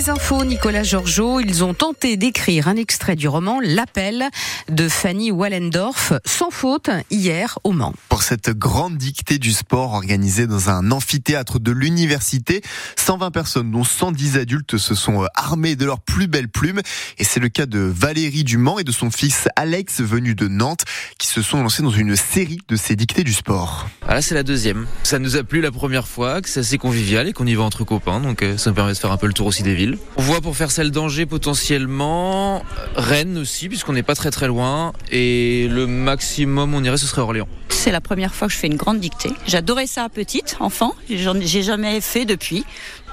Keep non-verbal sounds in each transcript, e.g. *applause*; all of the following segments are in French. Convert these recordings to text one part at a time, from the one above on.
Les infos, Nicolas Georgeot, ils ont tenté d'écrire un extrait du roman L'appel de Fanny Wallendorf, sans faute, hier au Mans. Pour cette grande dictée du sport organisée dans un amphithéâtre de l'université, 120 personnes, dont 110 adultes, se sont armés de leurs plus belles plumes. Et c'est le cas de Valérie Dumont et de son fils Alex, venu de Nantes, qui se sont lancés dans une série de ces dictées du sport. Ah là, c'est la deuxième. Ça nous a plu la première fois, que c'est assez convivial et qu'on y va entre copains, donc euh, ça me permet de faire un peu le tour aussi des villes. On voit pour faire celle d'Angers potentiellement, euh, Rennes aussi, puisqu'on n'est pas très très loin, et le maximum on irait ce serait Orléans. C'est la première fois que je fais une grande dictée. J'adorais ça à petite, enfant. J'ai jamais fait depuis.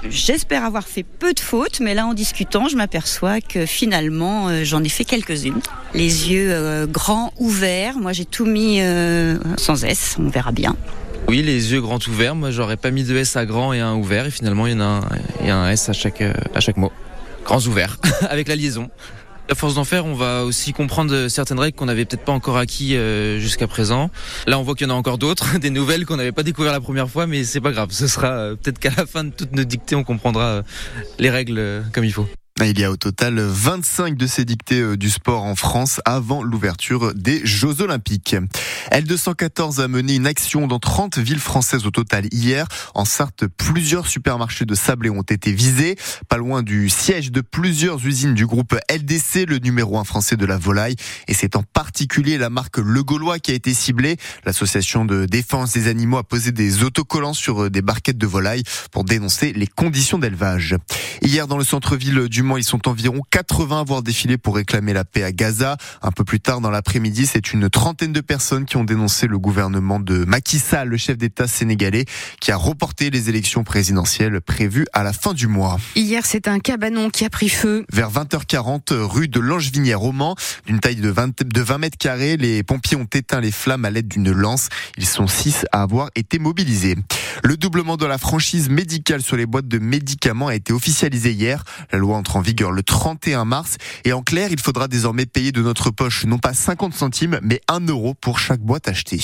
J'espère avoir fait peu de fautes, mais là en discutant, je m'aperçois que finalement euh, j'en ai fait quelques-unes. Les yeux euh, grands, ouverts. Moi j'ai tout mis sans S, on verra bien. Oui, les yeux grands ouverts. Moi, j'aurais pas mis de S à grand et un ouvert. Et finalement, il y en a un, un S à chaque, à chaque mot. Grands ouverts, *laughs* avec la liaison. À force d'en faire, on va aussi comprendre certaines règles qu'on n'avait peut-être pas encore acquis euh, jusqu'à présent. Là, on voit qu'il y en a encore d'autres, *laughs* des nouvelles qu'on n'avait pas découvert la première fois, mais c'est pas grave. Ce sera euh, peut-être qu'à la fin de toutes nos dictées, on comprendra euh, les règles comme il faut. Il y a au total 25 de ces dictées euh, du sport en France avant l'ouverture des Jeux Olympiques. L214 a mené une action dans 30 villes françaises au total hier. En Sarthe, plusieurs supermarchés de sablé ont été visés. Pas loin du siège de plusieurs usines du groupe LDC, le numéro 1 français de la volaille. Et c'est en particulier la marque Le Gaulois qui a été ciblée. L'association de défense des animaux a posé des autocollants sur euh, des barquettes de volaille pour dénoncer les conditions d'élevage. Hier, dans le centre-ville du ils sont environ 80 à avoir défilé pour réclamer la paix à Gaza. Un peu plus tard dans l'après-midi, c'est une trentaine de personnes qui ont dénoncé le gouvernement de Macky Sall, le chef d'État sénégalais, qui a reporté les élections présidentielles prévues à la fin du mois. Hier, c'est un cabanon qui a pris feu. Vers 20h40, rue de Langevinière au Mans, d'une taille de 20, de 20 mètres carrés, les pompiers ont éteint les flammes à l'aide d'une lance. Ils sont six à avoir été mobilisés. Le doublement de la franchise médicale sur les boîtes de médicaments a été officialisé hier. La loi entre en vigueur le 31 mars. Et en clair, il faudra désormais payer de notre poche non pas 50 centimes, mais 1 euro pour chaque boîte achetée.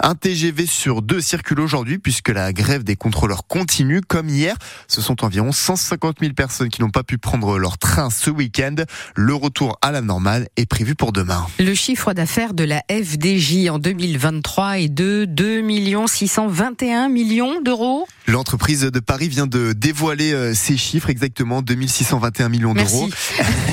Un TGV sur deux circule aujourd'hui puisque la grève des contrôleurs continue comme hier. Ce sont environ 150 000 personnes qui n'ont pas pu prendre leur train ce week-end. Le retour à la normale est prévu pour demain. Le chiffre d'affaires de la FDJ en 2023 est de 2 621 millions d'euros. L'entreprise de Paris vient de dévoiler euh, ces chiffres exactement 2621 millions d'euros. *laughs*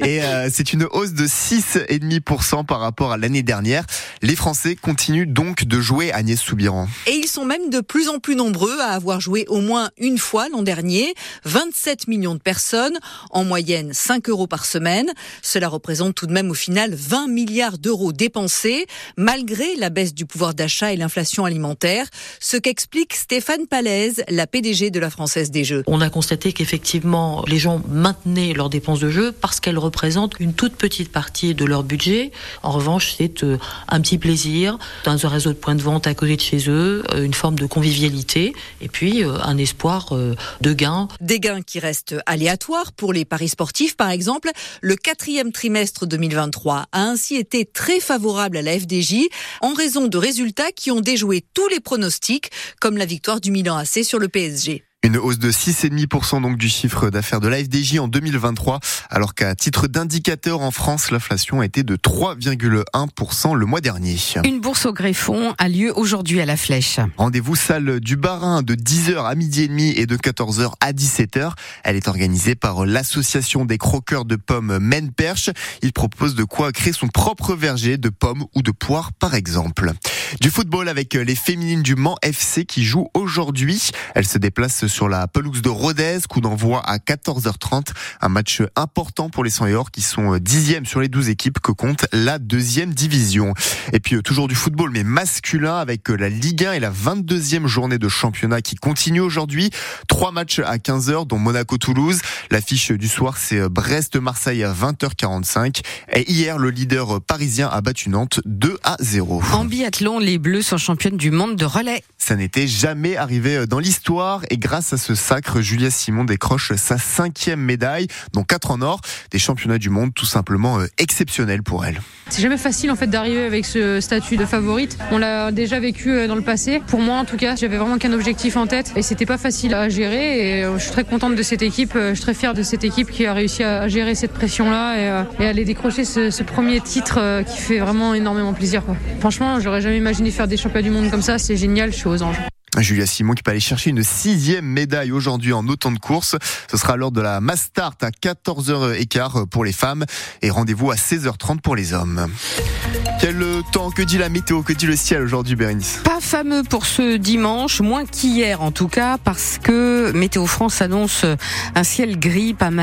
Et euh, c'est une hausse de 6,5% par rapport à l'année dernière. Les Français continuent donc de jouer Agnès Soubiran. Et ils sont même de plus en plus nombreux à avoir joué au moins une fois l'an dernier. 27 millions de personnes, en moyenne 5 euros par semaine. Cela représente tout de même au final 20 milliards d'euros dépensés, malgré la baisse du pouvoir d'achat et l'inflation alimentaire. Ce qu'explique Stéphane Palaise, la PDG de la Française des Jeux. On a constaté qu'effectivement, les gens maintenaient leurs dépenses de jeu parce qu'elles représentent une toute petite partie de leur budget. En revanche, c'est euh, un petit plaisir dans un réseau de points de vente à côté de chez eux, euh, une forme de convivialité et puis euh, un espoir de gains. Des gains qui restent aléatoires pour les paris sportifs, par exemple. Le quatrième trimestre 2023 a ainsi été très favorable à la FDJ en raison de résultats qui ont déjoué tous les pronostics, comme la victoire du Milan AC sur le PSG. Une hausse de 6,5% donc du chiffre d'affaires de l'AFDJ en 2023, alors qu'à titre d'indicateur en France, l'inflation a été de 3,1% le mois dernier. Une bourse au greffon a lieu aujourd'hui à la Flèche. Rendez-vous salle du Barin de 10h à midi et demi et de 14h à 17h. Elle est organisée par l'association des croqueurs de pommes Maine Perche. Il propose de quoi créer son propre verger de pommes ou de poires par exemple. Du football avec les féminines du Mans FC qui jouent aujourd'hui. Elles se déplacent sur la pelouse de Rodez, coup d'envoi à 14h30. Un match important pour les 100 qui sont dixièmes sur les 12 équipes que compte la deuxième division. Et puis toujours du football mais masculin avec la Ligue 1 et la 22e journée de championnat qui continue aujourd'hui. Trois matchs à 15h dont Monaco-Toulouse. L'affiche du soir, c'est Brest-Marseille à 20h45. Et hier, le leader parisien a battu Nantes 2 à 0. En biathlon, les Bleus sont championnes du monde de relais. Ça n'était jamais arrivé dans l'histoire et grâce à ce sacre, Julia Simon décroche sa cinquième médaille, dont quatre en or. Des championnats du monde tout simplement euh, exceptionnels pour elle. C'est jamais facile en fait d'arriver avec ce statut de favorite. On l'a déjà vécu euh, dans le passé. Pour moi en tout cas, j'avais vraiment qu'un objectif en tête et c'était pas facile à gérer et euh, je suis très contente de cette équipe. Je suis très fière de cette équipe qui a réussi à gérer cette pression-là et, à aller décrocher ce, premier titre qui fait vraiment énormément plaisir. Franchement, j'aurais jamais imaginé faire des championnats du monde comme ça. C'est génial, je suis aux anges. Julia Simon qui peut aller chercher une sixième médaille aujourd'hui en autant de courses. Ce sera lors de la Mastart à 14h15 pour les femmes et rendez-vous à 16h30 pour les hommes. Quel temps, que dit la météo, que dit le ciel aujourd'hui, Bérénice? Pas fameux pour ce dimanche, moins qu'hier en tout cas, parce que Météo France annonce un ciel gris, pas mal